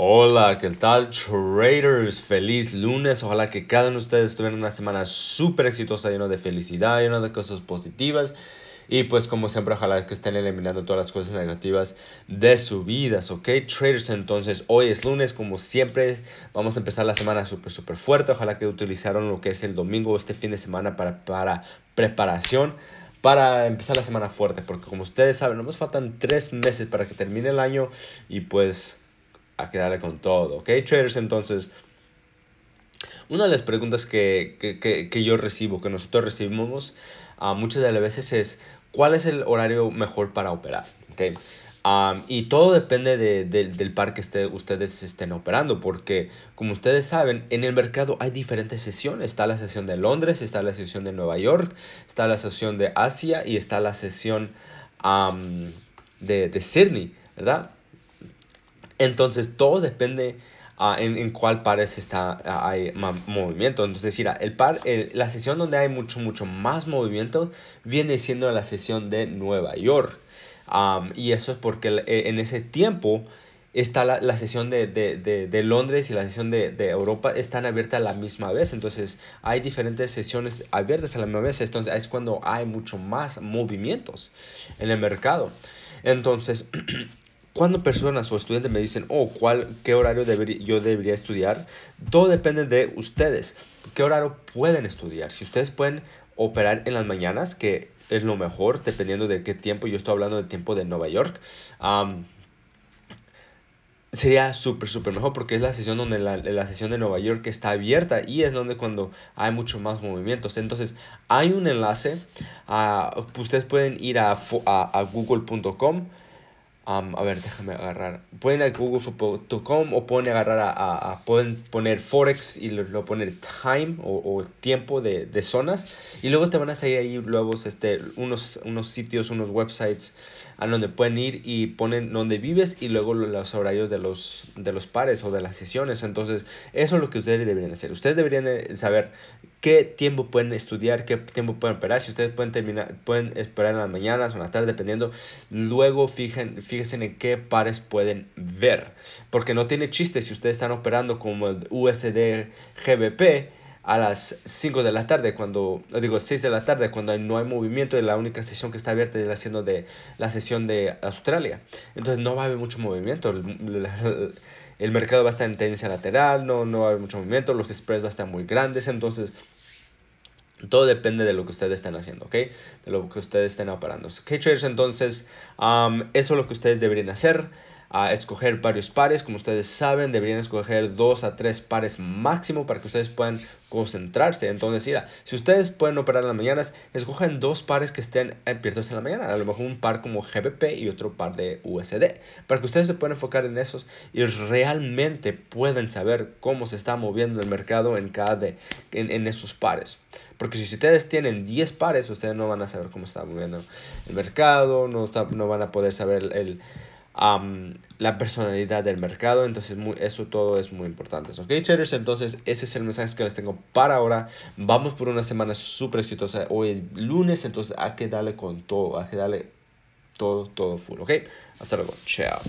Hola, ¿qué tal traders? Feliz lunes. Ojalá que cada uno de ustedes tuvieran una semana súper exitosa, llena de felicidad, llena de cosas positivas. Y pues como siempre, ojalá que estén eliminando todas las cosas negativas de su vida, ¿ok? Traders, entonces hoy es lunes, como siempre, vamos a empezar la semana súper, súper fuerte. Ojalá que utilizaron lo que es el domingo, este fin de semana para, para preparación para empezar la semana fuerte, porque como ustedes saben, nos faltan tres meses para que termine el año y pues a quedarle con todo, ¿ok? Traders, entonces, una de las preguntas que, que, que, yo recibo, que nosotros recibimos uh, muchas de las veces es, ¿cuál es el horario mejor para operar? ¿Okay? Um, y todo depende de, de, del par que esté, ustedes estén operando, porque como ustedes saben, en el mercado hay diferentes sesiones. Está la sesión de Londres, está la sesión de Nueva York, está la sesión de Asia y está la sesión um, de, de Sydney, ¿verdad? Entonces todo depende uh, en, en, cuál pares está, uh, hay movimiento. Entonces, mira, el par, la sesión donde hay mucho, mucho más movimiento viene siendo la sesión de Nueva York. Y eso es porque e, en ese tiempo está la, la sesión de, de, de, de, Londres y la sesión de, Europa están abiertas a la misma vez. Entonces hay diferentes sesiones abiertas a la misma vez. Entonces es cuando hay mucho más movimientos en el mercado. Entonces cuando personas o estudiantes me dicen, oh, ¿cuál, ¿qué horario yo debería estudiar? Todo depende de ustedes. ¿Qué horario pueden estudiar? Si ustedes pueden operar en las mañanas, que es lo mejor, dependiendo de qué tiempo. Yo estoy hablando del tiempo de Nueva York. Sería súper, súper mejor porque es la sesión donde la, la, sesión de Nueva York está abierta y es donde cuando hay mucho más movimientos. Entonces, hay un enlace. Uh, ustedes pueden ir a, a, a google.com Um, a ver, déjame agarrar. Pueden ir a google.com o pueden agarrar a, a, a, pueden poner forex y lo, lo poner time o, o tiempo de, de, zonas y luego te van a salir ahí luego este, unos, unos sitios, unos websites a donde pueden ir y ponen donde vives y luego los horarios de los, de los pares o de las sesiones. Entonces, eso es lo que ustedes deberían hacer. Ustedes deberían saber qué tiempo pueden estudiar, qué tiempo pueden operar. Si ustedes pueden terminar, pueden esperar en las mañanas o en la tarde, dependiendo. Luego fijen, fíjense en qué pares pueden ver. Porque no tiene chiste si ustedes están operando como el USD GBP a las 5 de la tarde, cuando, digo 6 de la tarde, cuando no hay movimiento y la única sesión que está abierta es la, sesión de, la sesión de Australia. Entonces no va a haber mucho movimiento. El, el mercado va a estar en tendencia lateral, no, no va a haber mucho movimiento, los spreads van a estar muy grandes, entonces todo depende de lo que ustedes estén haciendo, ¿ok? De lo que ustedes estén operando. Ok, traders, entonces, eso es lo que ustedes deberían hacer a escoger varios pares. Como ustedes saben, deberían escoger dos a tres pares máximo para que ustedes puedan concentrarse. Entonces, si ustedes pueden operar en las mañanas, escogen dos pares que estén abiertos en la mañana. A lo mejor un par como GBP y otro par de USD. Para que ustedes se puedan enfocar en esos y realmente puedan saber cómo se está moviendo el mercado en cada de, en, en esos pares. Porque si ustedes tienen 10 pares, ustedes no van a saber cómo está moviendo el mercado, no, no van a poder saber el, um, la personalidad del mercado. Entonces, muy, eso todo es muy importante. Ok, traders, entonces ese es el mensaje que les tengo para ahora. Vamos por una semana súper exitosa. Hoy es lunes, entonces hay que darle con todo, hay que darle todo, todo full. Ok, hasta luego. Chao.